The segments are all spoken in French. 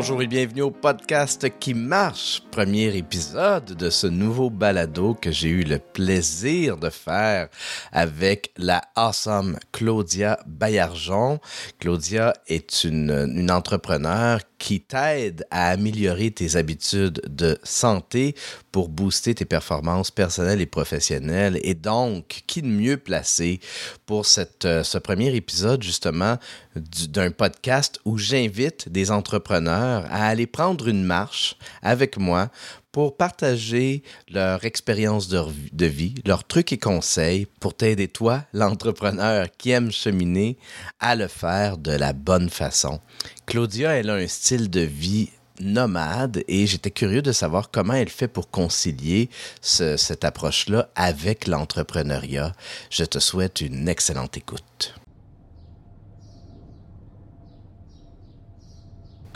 Bonjour et bienvenue au podcast qui marche, premier épisode de ce nouveau balado que j'ai eu le plaisir de faire avec la awesome Claudia Bayarjon. Claudia est une, une entrepreneur qui t'aide à améliorer tes habitudes de santé pour booster tes performances personnelles et professionnelles. Et donc, qui de mieux placé pour euh, ce premier épisode justement d'un podcast où j'invite des entrepreneurs à aller prendre une marche avec moi pour partager leur expérience de, vie, leurs trucs et conseils pour t'aider, toi, l'entrepreneur qui aime cheminer, à le faire de la bonne façon. Claudia, elle a un style de vie nomade et j'étais curieux de savoir comment elle fait pour concilier ce, cette approche-là avec l'entrepreneuriat. Je te souhaite une excellente écoute.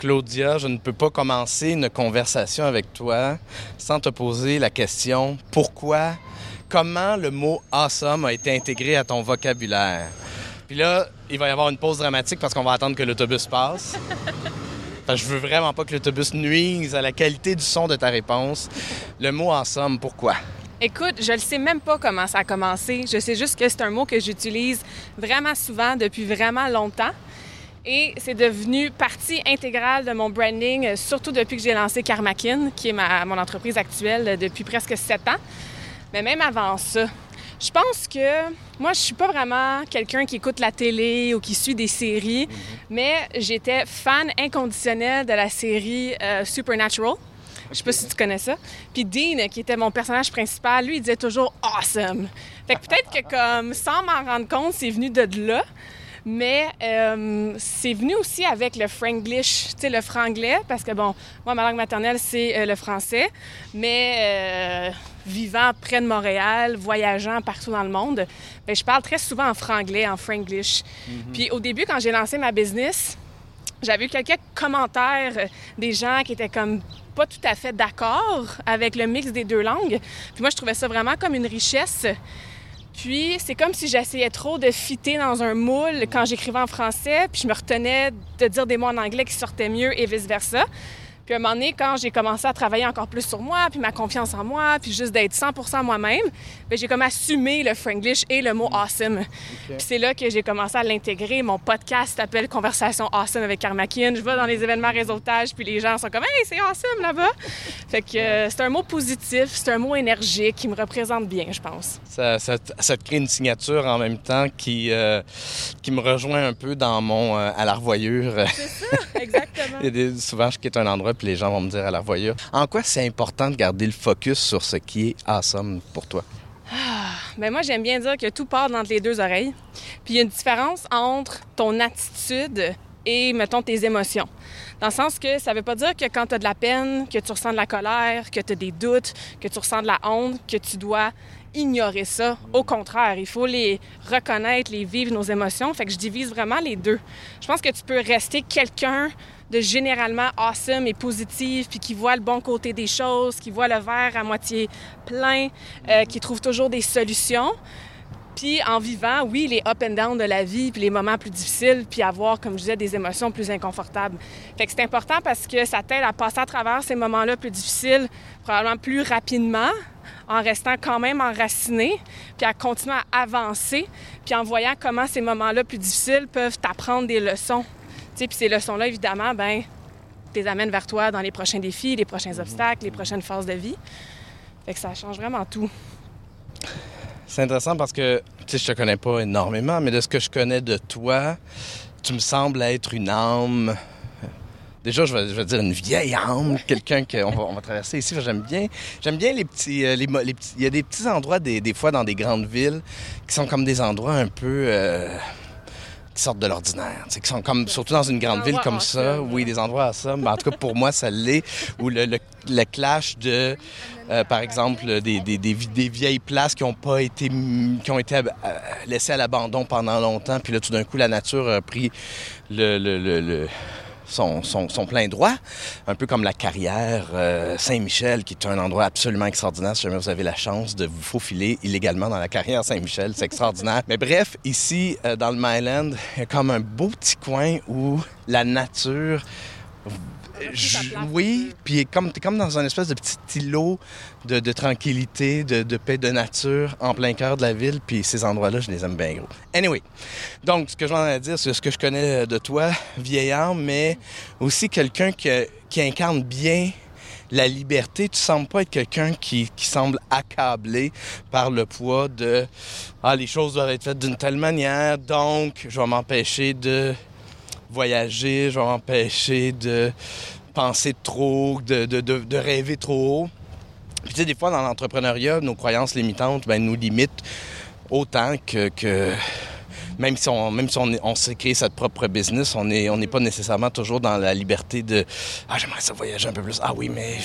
Claudia, je ne peux pas commencer une conversation avec toi sans te poser la question pourquoi, comment le mot awesome a été intégré à ton vocabulaire? Puis là, il va y avoir une pause dramatique parce qu'on va attendre que l'autobus passe. Je veux vraiment pas que l'autobus nuise à la qualité du son de ta réponse. Le mot awesome, pourquoi? Écoute, je ne sais même pas comment ça a commencé. Je sais juste que c'est un mot que j'utilise vraiment souvent depuis vraiment longtemps. Et c'est devenu partie intégrale de mon branding, euh, surtout depuis que j'ai lancé Karmakin, qui est ma, mon entreprise actuelle euh, depuis presque sept ans. Mais même avant ça, je pense que moi, je suis pas vraiment quelqu'un qui écoute la télé ou qui suit des séries, mais j'étais fan inconditionnel de la série euh, Supernatural. Je sais pas si tu connais ça. Puis Dean, qui était mon personnage principal, lui, il disait toujours awesome. Fait que peut-être que comme sans m'en rendre compte, c'est venu de là. Mais euh, c'est venu aussi avec le franglish, tu sais, le franglais, parce que bon, moi, ma langue maternelle, c'est euh, le français, mais euh, vivant près de Montréal, voyageant partout dans le monde, bien, je parle très souvent en franglais, en franglish. Mm-hmm. Puis au début, quand j'ai lancé ma business, j'avais eu quelques commentaires des gens qui étaient comme pas tout à fait d'accord avec le mix des deux langues. Puis moi, je trouvais ça vraiment comme une richesse. Puis c'est comme si j'essayais trop de fitter dans un moule quand j'écrivais en français, puis je me retenais de dire des mots en anglais qui sortaient mieux et vice-versa. Puis à un moment donné, quand j'ai commencé à travailler encore plus sur moi, puis ma confiance en moi, puis juste d'être 100% moi-même, bien, j'ai comme assumé le franglish et le mot awesome. Okay. Puis c'est là que j'ai commencé à l'intégrer. Mon podcast s'appelle Conversation Awesome avec Karmakin. Je vais dans les événements réseautage, puis les gens sont comme Hey, c'est awesome là-bas. fait que euh, c'est un mot positif, c'est un mot énergique qui me représente bien, je pense. Ça, ça, ça, te crée une signature en même temps qui, euh, qui me rejoint un peu dans mon euh, à la revoyure. C'est ça, exactement. Il y a des, souvent, je quitte un endroit, puis les gens vont me dire à la revoyure. En quoi c'est important de garder le focus sur ce qui est awesome pour toi? Ah, ben moi, j'aime bien dire que tout part entre les deux oreilles. Puis il y a une différence entre ton attitude et, mettons, tes émotions. Dans le sens que ça veut pas dire que quand tu as de la peine, que tu ressens de la colère, que tu as des doutes, que tu ressens de la honte, que tu dois ignorer ça. Au contraire, il faut les reconnaître, les vivre, nos émotions. Fait que je divise vraiment les deux. Je pense que tu peux rester quelqu'un de généralement awesome et positif, puis qui voit le bon côté des choses, qui voit le verre à moitié plein, euh, qui trouve toujours des solutions. Puis en vivant, oui, les up and down de la vie, puis les moments plus difficiles, puis avoir, comme je disais, des émotions plus inconfortables. Fait que c'est important parce que ça t'aide à passer à travers ces moments-là plus difficiles, probablement plus rapidement, en restant quand même enraciné, puis à continuer à avancer, puis en voyant comment ces moments-là plus difficiles peuvent t'apprendre des leçons. Puis ces leçons-là, évidemment, ben, les amènent vers toi dans les prochains défis, les prochains obstacles, les prochaines phases de vie. Fait que ça change vraiment tout. C'est intéressant parce que, tu sais, je te connais pas énormément, mais de ce que je connais de toi, tu me sembles être une âme. Déjà, je vais, je vais dire une vieille âme, quelqu'un qu'on va, on va traverser ici. J'aime bien, j'aime bien les petits, euh, les, les, petits. Il y a des petits endroits, des, des, fois, dans des grandes villes, qui sont comme des endroits un peu. Euh, qui sortent de l'ordinaire, qui sont comme, surtout dans une grande ville comme ça, oui, des endroits à ça, mais en tout cas pour moi ça l'est, où le, le, le, clash de, euh, par exemple, des, des, des, des, vieilles places qui ont pas été, qui ont été euh, laissées à l'abandon pendant longtemps, puis là tout d'un coup la nature a pris le, le, le son, plein droit, un peu comme la carrière euh, Saint-Michel, qui est un endroit absolument extraordinaire si jamais vous avez la chance de vous faufiler illégalement dans la carrière Saint-Michel. C'est extraordinaire. Mais bref, ici, euh, dans le Myland, il y a comme un beau petit coin où la nature oui, puis comme, es comme dans un espèce de petit îlot de, tranquillité, de, paix de nature en plein cœur de la ville, puis ces endroits-là, je les aime bien gros. Anyway, donc ce que je à dire, c'est ce que je connais de toi, vieillard, mais aussi quelqu'un qui incarne bien la liberté, tu sembles pas être quelqu'un qui, semble accablé par le poids de ah les choses doivent être faites d'une telle manière, donc je vais m'empêcher de voyager, je vais de penser trop, de, rêver trop haut. Puis tu sais, des fois dans l'entrepreneuriat, nos croyances limitantes ben, nous limitent autant que même si on, même si on, notre propre business, on n'est on pas nécessairement toujours dans la liberté de Ah, j'aimerais ça voyager un peu plus. Ah oui, mais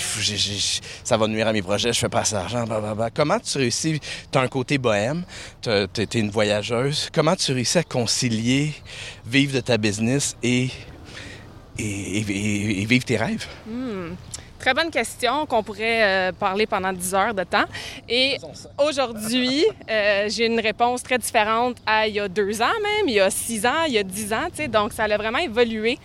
ça va nuire à mes projets, je fais pas assez d'argent, Comment tu réussis? Tu as un côté bohème, tu es une voyageuse. Comment tu réussis à concilier vivre de ta business et, et, vivre tes rêves? Hmm. Très bonne question qu'on pourrait euh, parler pendant 10 heures de temps. Et aujourd'hui, euh, j'ai une réponse très différente à il y a deux ans même, il y a six ans, il y a dix ans. Donc, ça a vraiment évolué.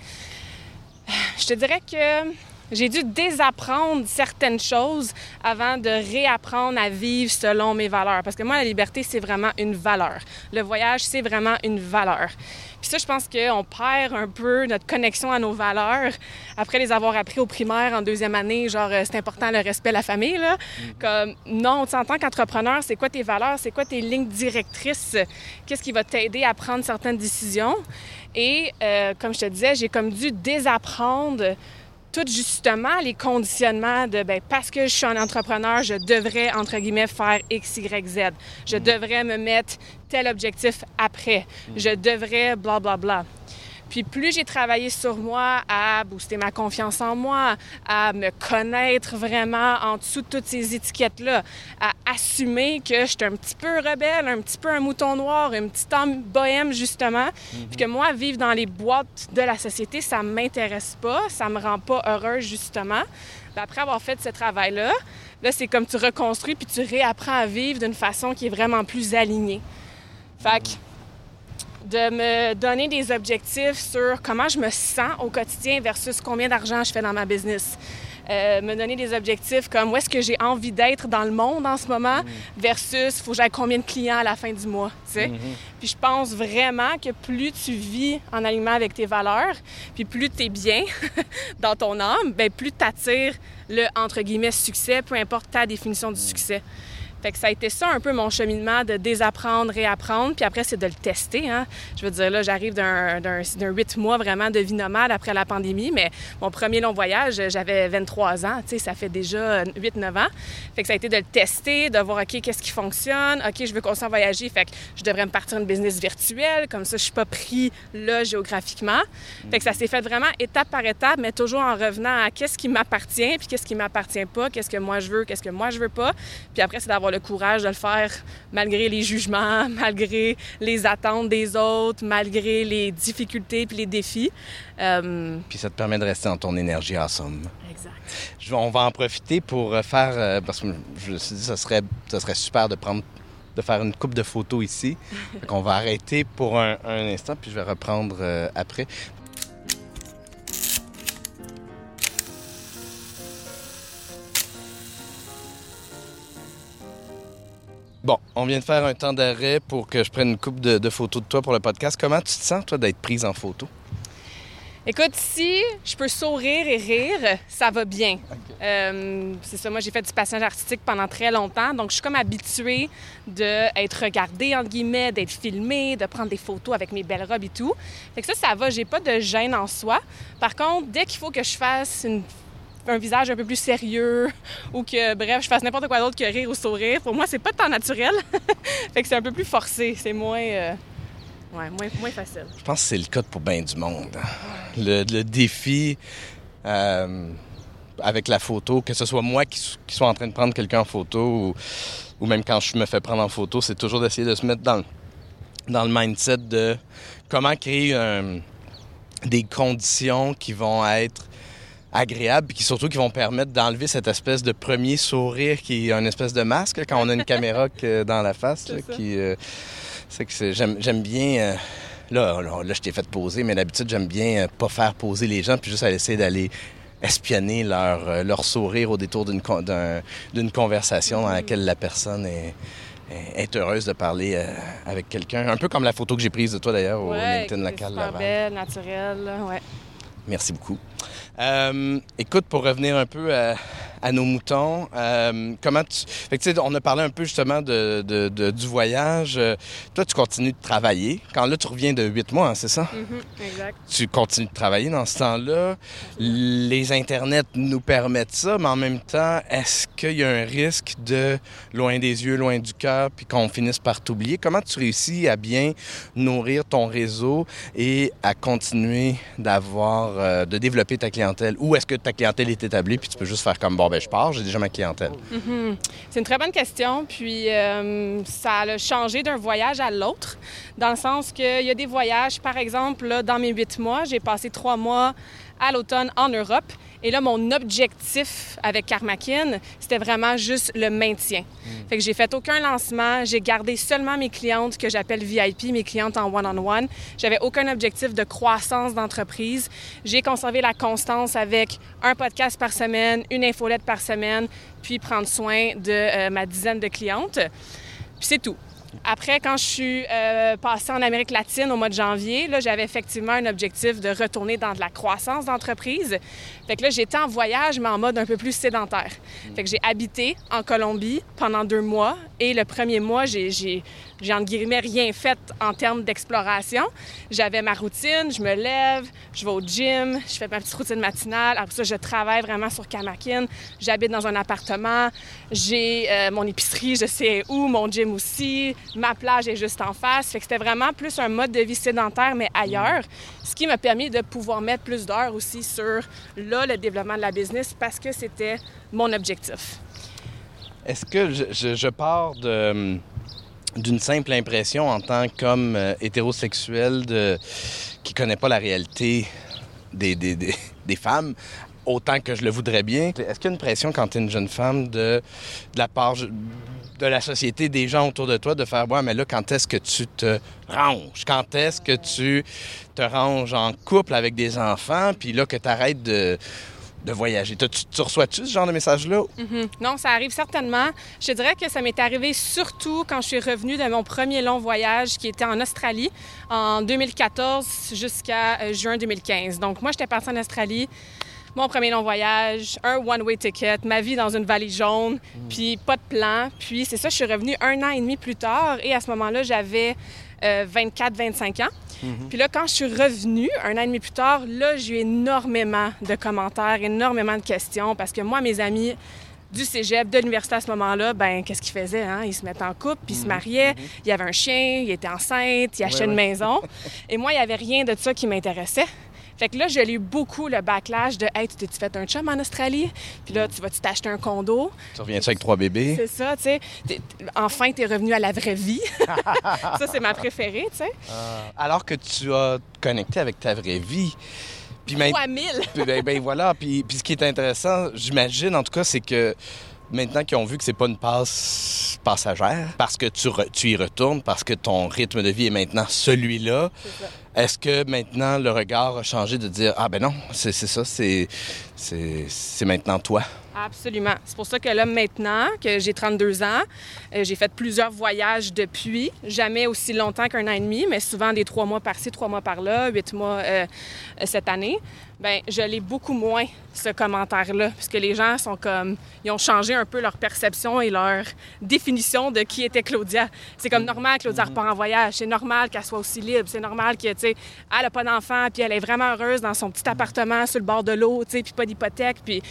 Je te dirais que j'ai dû désapprendre certaines choses avant de réapprendre à vivre selon mes valeurs. Parce que moi, la liberté, c'est vraiment une valeur. Le voyage, c'est vraiment une valeur. Puis ça, je pense qu'on perd un peu notre connexion à nos valeurs après les avoir appris au primaire en deuxième année, genre euh, c'est important le respect, la famille. Là. Mm. Comme non, en tant qu'entrepreneur, c'est quoi tes valeurs, c'est quoi tes lignes directrices, qu'est-ce qui va t'aider à prendre certaines décisions? Et euh, comme je te disais, j'ai comme dû désapprendre tout justement les conditionnements de ben, parce que je suis un entrepreneur, je devrais, entre guillemets, faire X, Y, Z. Je mm. devrais me mettre tel objectif après. Mm. Je devrais, bla, bla, bla. Puis plus j'ai travaillé sur moi à booster ma confiance en moi, à me connaître vraiment en dessous de toutes ces étiquettes-là, à assumer que je suis un petit peu rebelle, un petit peu un mouton noir, un petit homme bohème justement, mhm. puis que moi, vivre dans les boîtes de la société, ça m'intéresse pas, ça me rend pas heureuse justement. Après avoir fait ce travail-là, là, c'est comme tu reconstruis puis tu réapprends à vivre d'une façon qui est vraiment plus alignée. Fait que de me donner des objectifs sur comment je me sens au quotidien versus combien d'argent je fais dans ma business. Euh, me donner des objectifs comme où est-ce que j'ai envie d'être dans le monde en ce moment mm. versus faut que j'aille combien de clients à la fin du mois, tu sais. Mm-hmm. Puis je pense vraiment que plus tu vis en alignement avec tes valeurs, puis plus tu es bien dans ton âme, ben plus tu attires le entre guillemets succès, peu importe ta définition du succès. Fait que ça a été ça un peu mon cheminement de désapprendre, réapprendre, puis après c'est de le tester. Hein. Je veux dire, là, j'arrive d'un huit mois vraiment de vie nomade après la pandémie, mais mon premier long voyage, j'avais 23 ans, tu sais, ça fait déjà 8-9 ans. Fait que ça a été de le tester, de voir, OK, qu'est-ce qui fonctionne, OK, je veux qu'on s'en voyager, fait que je devrais me partir une business virtuelle, comme ça, je suis pas pris là géographiquement. Fait que ça s'est fait vraiment étape par étape, mais toujours en revenant à qu'est-ce qui m'appartient, puis qu'est-ce qui m'appartient pas, qu'est-ce que moi je veux, qu'est-ce que moi je veux pas. Puis après, c'est d'avoir le courage de le faire malgré les jugements, malgré les attentes des autres, malgré les difficultés puis les défis. Euh, puis ça te permet de rester dans ton énergie en somme. Exact. on va en profiter pour euh, faire, euh, parce que je me suis dit, ça serait, ça serait super de prendre de faire une coupe de photos ici. on va arrêter pour un, instant, puis je vais reprendre après. Bon, on vient de faire un temps d'arrêt pour que je prenne une coupe de, photos de toi pour le podcast. Comment tu te sens, toi, d'être prise en photo? Écoute, si je peux sourire et rire, ça va bien. Euh, c'est ça, moi j'ai fait du passage artistique pendant très longtemps, donc je suis comme habituée d'être regardée, entre guillemets, d'être filmée, de prendre des photos avec mes belles robes et tout. Fait que ça, ça va, j'ai pas de gêne en soi. Par contre, dès qu'il faut que je fasse une un visage un peu plus sérieux ou que, bref, je fasse n'importe quoi d'autre que rire ou sourire. Pour moi, c'est pas tant naturel. fait que c'est un peu plus forcé. C'est moins, euh, ouais, moins, moins, facile. Je pense que c'est le cas pour bien du monde. Hein. Le, défi euh, avec la photo, que ce soit moi qui, qui soit en train de prendre quelqu'un en photo ou, ou, même quand je me fais prendre en photo, c'est toujours d'essayer de se mettre dans, dans le mindset de comment créer des conditions qui vont être agréables, puis qui surtout qui vont permettre d'enlever cette espèce de premier sourire qui est une espèce de masque quand on a une caméra dans la face. qui, euh, c'est que j'aime, bien. Euh, là, là, je t'ai fait poser, mais d'habitude, j'aime bien euh, pas faire poser les gens, puis juste essayer d'aller espionner leur, euh, leur sourire au détour d'une con- conversation dans laquelle la personne est, heureuse de parler euh, avec quelqu'un. Un peu comme la photo que j'ai prise de toi d'ailleurs au Ouais, LinkedIn local super belle, naturelle, là, ouais. Merci beaucoup. Euh, écoute, pour revenir un peu à, à nos moutons, euh, comment tu... Fait que, on a parlé un peu justement de, de- de- du voyage. Euh, toi, tu continues de travailler. Quand là, tu reviens de huit mois, hein, c'est ça? Mhm, exact. Tu continues de travailler dans ce temps-là. Les Internets nous permettent ça, mais en même temps, est-ce qu'il y a un risque de loin des yeux, loin du cœur, puis qu'on finisse par t'oublier? Comment tu réussis à bien nourrir ton réseau et à continuer d'avoir, euh, de développer ta clientèle? Ou est-ce que ta clientèle est établie, puis tu peux juste faire comme, bon, ben je pars, j'ai déjà ma clientèle? Mhm. C'est une très bonne question. Puis euh, ça a changé d'un voyage à l'autre, dans le sens qu'il y a des voyages, par exemple, dans mes huit mois, j'ai passé trois mois à l'automne en Europe. Et là, mon objectif avec Karmakin, c'était vraiment juste le maintien. Fait que j'ai fait aucun lancement. J'ai gardé seulement mes clientes que j'appelle VIP, mes clientes en one-on-one. J'avais aucun objectif de croissance d'entreprise. J'ai conservé la constance avec un podcast par semaine, une infolette par semaine, puis prendre soin de euh, ma dizaine de clientes. Puis c'est tout. Après, quand je suis euh, passée en Amérique latine au mois de janvier, là, j'avais effectivement un objectif de retourner dans de la croissance d'entreprise. Fait que là, j'étais en voyage, mais en mode un peu plus sédentaire. Fait que j'ai habité en Colombie pendant deux mois et le premier mois, j'ai, j'ai, entre guillemets rien fait en termes d'exploration. J'avais ma routine, je me lève, je vais au gym, je fais ma petite routine matinale. Après ça, je travaille vraiment sur Kamakin. J'habite dans un appartement, j'ai euh, mon épicerie, je sais où, mon gym aussi, ma plage est juste en face. Fait que c'était vraiment plus un mode de vie sédentaire, mais ailleurs, ce qui m'a permis de pouvoir mettre plus d'heures aussi sur là, le développement de la business parce que c'était mon objectif. Est-ce que je, pars de- d'une simple impression en tant qu'homme euh, hétérosexuel de, qui connaît pas la réalité des, des, des- femmes autant que je le voudrais bien? Est-ce qu'il y a une pression quand tu une jeune femme de, la part de la société, des gens autour de toi, de faire Ouais, mais là, quand est-ce que tu te ranges? Quand est-ce que tu te ranges en couple avec des enfants, puis là, que tu de, de voyager? Tu, tu reçois-tu ce genre de message-là? Mhm. Non, ça arrive certainement. Je dirais que ça m'est arrivé surtout quand je suis revenue de mon premier long voyage qui était en Australie en 2014 jusqu'à euh, juin 2015. Donc moi, j'étais partie en Australie. Mon premier long voyage, un one-way ticket, ma vie dans une vallée jaune, puis pas de plan. Puis c'est ça, je suis revenue un an et demi plus tard et à ce moment-là, j'avais 24-25 ans. Puis là, quand je suis revenue, un an et demi plus tard, là, j'ai eu énormément de commentaires, énormément de questions, parce que moi, mes amis du cégep, de l'université à ce moment-là, ben qu'est-ce qu'ils faisaient? Hein? Ils se mettaient en couple, puis ils se mariaient. Il y avait un chien, il était enceinte, il achetait Ouais, une ouais. maison. Et moi, il n'y avait rien de ça qui m'intéressait. Fait que là, j'ai eu beaucoup le backlash de Hey, tu t'es-tu fait un chum en Australie? Puis là, tu vas-tu t'acheter un condo? Tu reviens-tu avec trois bébés? C'est ça, tu sais. T'es- t'es- Enfin, t'es revenu à la vraie vie. ça, c'est ma préférée, tu sais. Alors que tu as connecté avec ta vraie vie. Puis maintenant, Fois mille. Puis, ben, ben voilà. Puis, puis ce qui est intéressant, j'imagine en tout cas, c'est que maintenant qu'ils ont vu que c'est pas une passe passagère, parce que tu, re- tu y retournes, parce que ton rythme de vie est maintenant celui-là, est-ce que maintenant le regard a changé de dire Ah ben non, c'est ça, c'est maintenant toi? Absolument. C'est pour ça que là, maintenant que j'ai 32 ans, euh, j'ai fait plusieurs voyages depuis. Jamais aussi longtemps qu'un an et demi, mais souvent des trois mois par-ci, trois mois par-là, huit mois euh, cette année. Bien, je l'ai beaucoup moins, ce commentaire-là, puisque les gens sont comme... Ils ont changé un peu leur perception et leur définition de qui était Claudia. C'est comme normal que Claudia repart en voyage. C'est normal qu'elle soit aussi libre. C'est normal que, tu elle n'a pas d'enfant, puis elle est vraiment heureuse dans son petit appartement sur le bord de l'eau, tu sais, puis pas d'hypothèque, puis...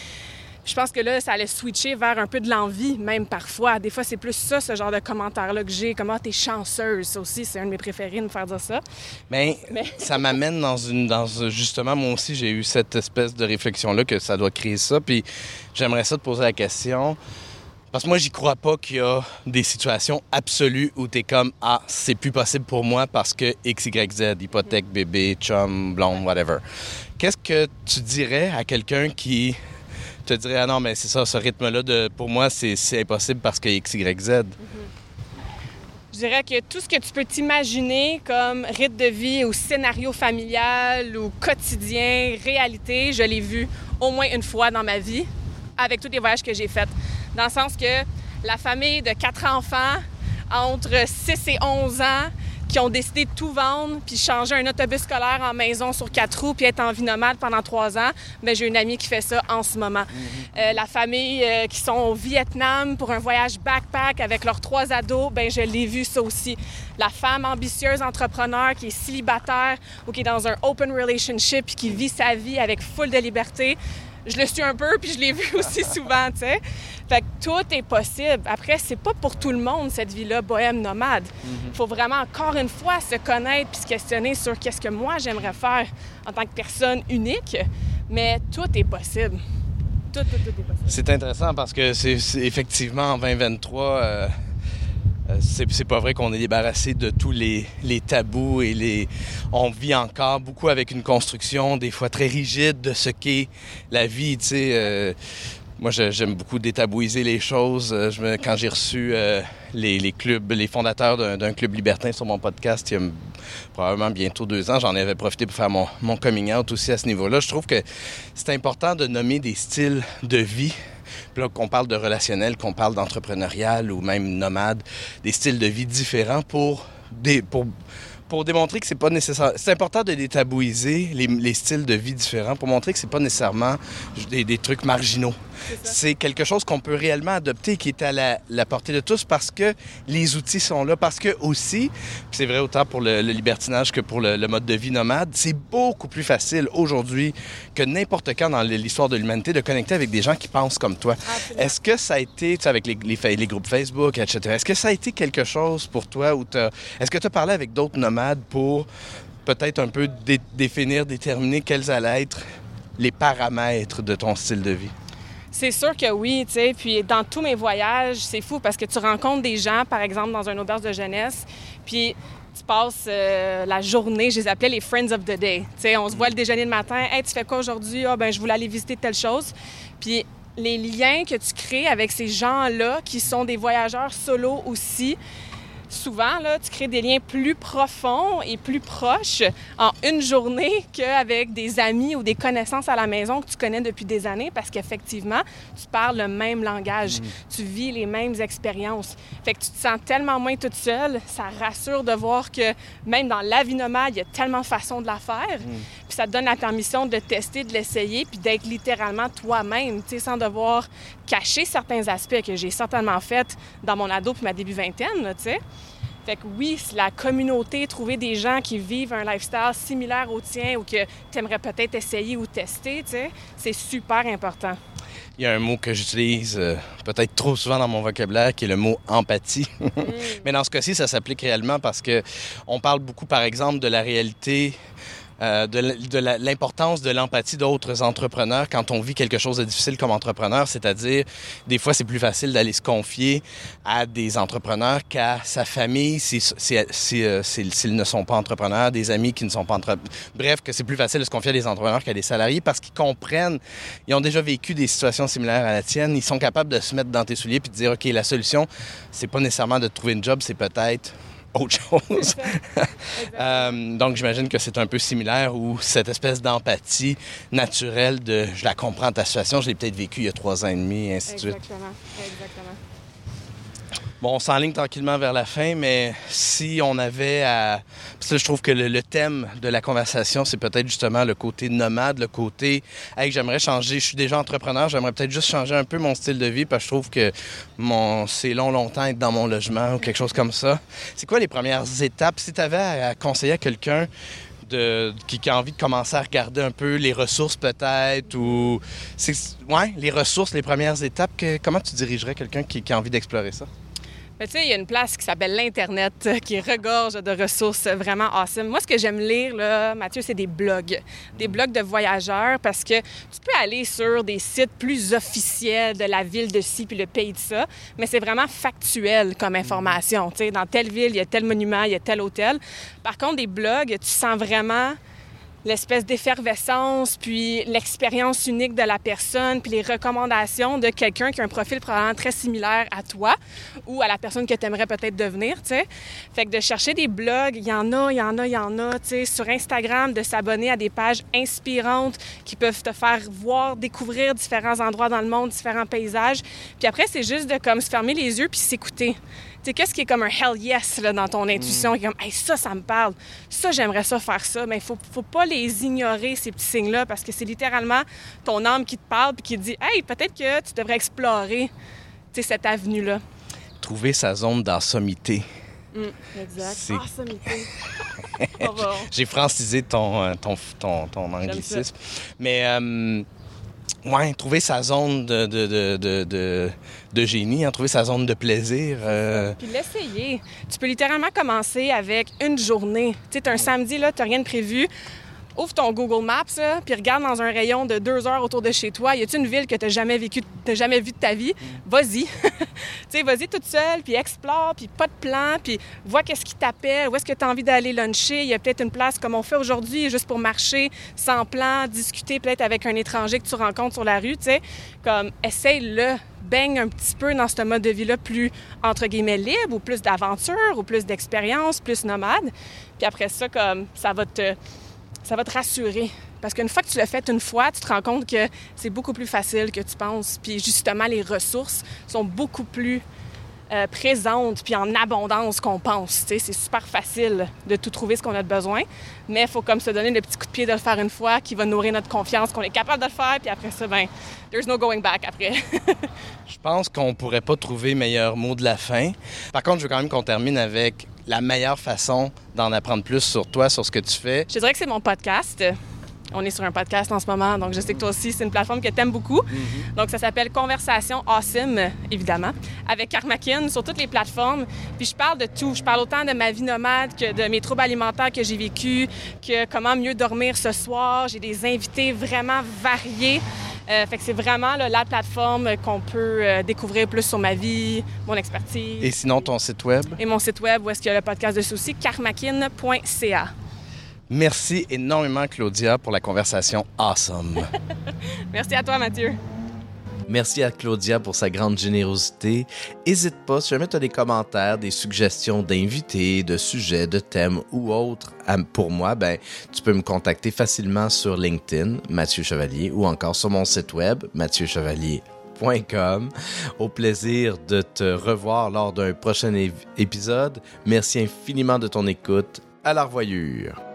Je pense que là, ça allait switcher vers un peu de l'envie, même parfois. Des fois, c'est plus ça, ce genre de commentaire-là que j'ai. Comment t'es chanceuse, ça aussi, c'est un de mes préférés de me faire dire ça. Mais, Mais- ça m'amène dans une dans justement moi aussi j'ai eu cette espèce de réflexion là que ça doit créer ça puis j'aimerais ça te poser la question parce que moi j'y crois pas qu'il y a des situations absolues où tu es comme ah c'est plus possible pour moi parce que x y z hypothèque bébé chum blonde whatever. Qu'est-ce que tu dirais à quelqu'un qui te dirait ah non mais c'est ça ce rythme là de pour moi c'est impossible parce que x y z. Je dirais que tout ce que tu peux t'imaginer comme rythme de vie ou scénario familial ou quotidien, réalité, je l'ai vu au moins une fois dans ma vie avec tous les voyages que j'ai faits. Dans le sens que la famille de quatre enfants entre 6 et 11 ans qui ont décidé de tout vendre puis changer un autobus scolaire en maison sur quatre roues puis être en vie nomade pendant trois ans, mais j'ai une amie qui fait ça en ce moment. Euh, la famille euh, qui sont au Vietnam pour un voyage backpack avec leurs trois ados, ben je l'ai vu ça aussi. La femme ambitieuse entrepreneur qui est célibataire ou qui est dans un open relationship puis qui vit sa vie avec full de liberté, je le suis un peu, puis je l'ai vu aussi souvent, tu sais. Fait que tout est possible. Après, c'est pas pour tout le monde, cette vie-là, bohème nomade. Il faut vraiment, encore une fois, se connaître puis se questionner sur qu'est-ce que moi, j'aimerais faire en tant que personne unique. Mais tout est possible. Tout, tout, tout est possible. C'est intéressant parce que c'est effectivement en 2023... Euh, euh, c'est pas vrai qu'on est débarrassé de tous les, tabous et les. On vit encore beaucoup avec une construction des fois très rigide de ce qu'est la vie. Tu sais, euh, moi, j'aime beaucoup détabouiser les choses. Euh, quand j'ai reçu les, clubs, les fondateurs d'un club libertin sur mon podcast, il y a probablement bientôt deux ans, j'en avais profité pour faire mon coming out aussi à ce niveau-là. Je trouve que c'est important de nommer des styles de vie qu'on parle de relationnel, qu'on parle d'entrepreneurial ou même nomade, des styles de vie différents pour, démontrer que c'est pas nécessaire. C'est important de détabouiser les, les, styles de vie différents pour montrer que c'est pas nécessairement des trucs marginaux. C'est quelque chose qu'on peut réellement adopter qui est à la, la, portée de tous parce que les outils sont là. Parce que aussi, c'est vrai autant pour le, le, libertinage que pour le, le mode de vie nomade, c'est beaucoup plus facile aujourd'hui que n'importe quand dans l'histoire de l'humanité de connecter avec des gens qui pensent comme toi. Est-ce que ça a été, tu sais, avec les, les, les, groupes Facebook, etc., est-ce que ça a été quelque chose pour toi ou est-ce que tu as parlé avec d'autres nomades pour peut-être un peu dé définir, déterminer quels allaient être les paramètres de ton style de vie? C'est sûr que oui, tu sais. Puis dans tous mes voyages, c'est fou parce que tu rencontres des gens, par exemple, dans un auberge de jeunesse, puis tu passes euh, la journée, je les appelais les Friends of the Day. Tu sais, on se voit le déjeuner le matin. Hey, tu fais quoi aujourd'hui? Ah, ben, je voulais aller visiter telle chose. Puis les liens que tu crées avec ces gens-là, qui sont des voyageurs solo aussi, souvent, là, tu crées des liens plus profonds et plus proches en une journée qu'avec des amis ou des connaissances à la maison que tu connais depuis des années parce qu'effectivement, tu parles le même langage, mm. tu vis les mêmes expériences. Fait que tu te sens tellement moins toute seule, ça rassure de voir que même dans la vie nomade, il y a tellement de façons de la faire. Mm. Puis ça te donne la permission de tester, de l'essayer, puis d'être littéralement toi-même, tu sais, sans devoir cacher certains aspects que j'ai certainement fait dans mon ado puis ma début vingtaine, tu sais. Fait que oui, la communauté, trouver des gens qui vivent un lifestyle similaire au tien ou que tu aimerais peut-être essayer ou tester, tu sais, c'est super important. Il y a un mot que j'utilise euh, peut-être trop souvent dans mon vocabulaire qui est le mot empathie. mm. Mais dans ce cas-ci, ça s'applique réellement parce que on parle beaucoup, par exemple, de la réalité euh, de, l'importance de l'empathie d'autres entrepreneurs quand on vit quelque chose de difficile comme entrepreneur, c'est-à-dire des fois c'est plus facile d'aller se confier à des entrepreneurs qu'à sa famille euh, s'ils ne sont pas entrepreneurs, des amis qui ne sont pas entrepreneurs. Bref, que c'est plus facile de se confier à des entrepreneurs qu'à des salariés parce qu'ils comprennent, ils ont déjà vécu des situations similaires à la tienne, ils sont capables de se mettre dans tes souliers puis de dire OK, la solution, c'est pas nécessairement de trouver une job, c'est peut-être autre chose. euh, donc, j'imagine que c'est un peu similaire où cette espèce d'empathie naturelle de je la comprends ta situation, je l'ai peut-être vécu il y a trois ans et demi, et ainsi de suite. Exactement. Exactement. Bon, on s'enligne tranquillement vers la fin, mais si on avait à... Parce que je trouve que le, thème de la conversation, c'est peut-être justement le côté nomade, le côté, hey, j'aimerais changer, je suis déjà entrepreneur, j'aimerais peut-être juste changer un peu mon style de vie, parce que je trouve que mon c'est long, longtemps être dans mon logement ou quelque chose comme ça. C'est quoi les premières étapes? Si tu avais à conseiller à quelqu'un de, qui, a envie de commencer à regarder un peu les ressources peut-être ou ouais les ressources les premières étapes comment tu dirigerais quelqu'un qui a envie d'explorer ça? Tu sais, il y a une place qui s'appelle l'Internet qui regorge de ressources vraiment awesome. Moi, ce que j'aime lire, là, Mathieu, c'est des blogs. Des blogs de voyageurs parce que tu peux aller sur des sites plus officiels de la ville de ci puis le pays de ça, mais c'est vraiment factuel comme information. Tu sais, dans telle ville, il y a tel monument, il y a tel hôtel. Par contre, des blogs, tu sens vraiment l'espèce d'effervescence, puis l'expérience unique de la personne, puis les recommandations de quelqu'un qui a un profil probablement très similaire à toi ou à la personne que tu aimerais peut-être devenir, tu sais. Fait que de chercher des blogs, il y en a, il y en a, il y en a, tu sais, sur Instagram, de s'abonner à des pages inspirantes qui peuvent te faire voir, découvrir différents endroits dans le monde, différents paysages. Puis après, c'est juste de comme se fermer les yeux puis s'écouter sais, qu'est-ce qui est comme un hell yes là, dans ton intuition, qui est comme, hey, ça, ça me parle, ça, j'aimerais ça faire ça. Mais il faut, faut pas les ignorer, ces petits signes-là, parce que c'est littéralement ton âme qui te parle puis qui te dit, hey, peut-être que tu devrais explorer cette avenue-là. Trouver sa zone d'ensommité. Mmh, exact. J'ai francisé ton, euh, ton, ton, ton anglicisme. Mais. Euh, ouais, trouver sa zone de, de, de, de, génie, hein, trouver sa zone de plaisir. Euh. Puis l'essayer. Tu peux littéralement commencer avec une journée. Tu sais, un samedi, là, tu rien de prévu ouvre ton Google Maps, puis regarde dans un rayon de deux heures autour de chez toi. Y a-t-il une ville que tu n'as jamais vécu, jamais vue de ta vie? Vas-y. tu vas-y toute seule, puis explore, puis pas de plan, puis vois qu'est-ce qui t'appelle, où est-ce que tu as envie d'aller luncher. Y a peut-être une place comme on fait aujourd'hui, juste pour marcher, sans plan, discuter peut-être avec un étranger que tu rencontres sur la rue, tu sais. Comme, essaye-le, baigne un petit peu dans ce mode de vie-là plus, entre guillemets, libre, ou plus d'aventure, ou plus d'expérience, plus nomade. Puis après ça, comme, ça va te ça va te rassurer. Parce qu'une fois que tu l'as fait une fois, tu te rends compte que c'est beaucoup plus facile que tu penses. Puis justement, les ressources sont beaucoup plus euh, présentes puis en abondance qu'on pense. C'est super facile de tout trouver ce qu'on a besoin, mais il faut comme se donner le petit coup de pied de le faire une fois qui va nourrir notre confiance qu'on est capable de le faire, puis après ça, ben, there's no going back après. je pense qu'on pourrait pas trouver meilleur mot de la fin. Par contre, je veux quand même qu'on termine avec la meilleure façon d'en apprendre plus sur toi, sur ce que tu fais? Je dirais que c'est mon podcast. On est sur un podcast en ce moment, donc je sais que toi aussi, c'est une plateforme que tu aimes beaucoup. Mhm. Donc, ça s'appelle Conversation Awesome, évidemment, avec Karmakin sur toutes les plateformes. Puis je parle de tout. Je parle autant de ma vie nomade que de mes troubles alimentaires que j'ai vécu, que comment mieux dormir ce soir. J'ai des invités vraiment variés. Euh, fait que c'est vraiment la plateforme qu'on peut euh, découvrir plus sur ma vie, mon expertise. Et sinon, ton site web? Et mon site web, où est-ce qu'il y a le podcast de soucis, carmakin.ca. Merci énormément, Claudia, pour la conversation awesome. Merci à toi, Mathieu. Merci à Claudia pour sa grande générosité. N'hésite pas, si jamais tu as des commentaires, des suggestions d'invités, de sujets, de thèmes ou autres pour moi, ben, tu peux me contacter facilement sur LinkedIn, Mathieu Chevalier, ou encore sur mon site web, mathieuchevalier.com. Au plaisir de te revoir lors d'un prochain épisode. Merci infiniment de ton écoute. À la revoyure.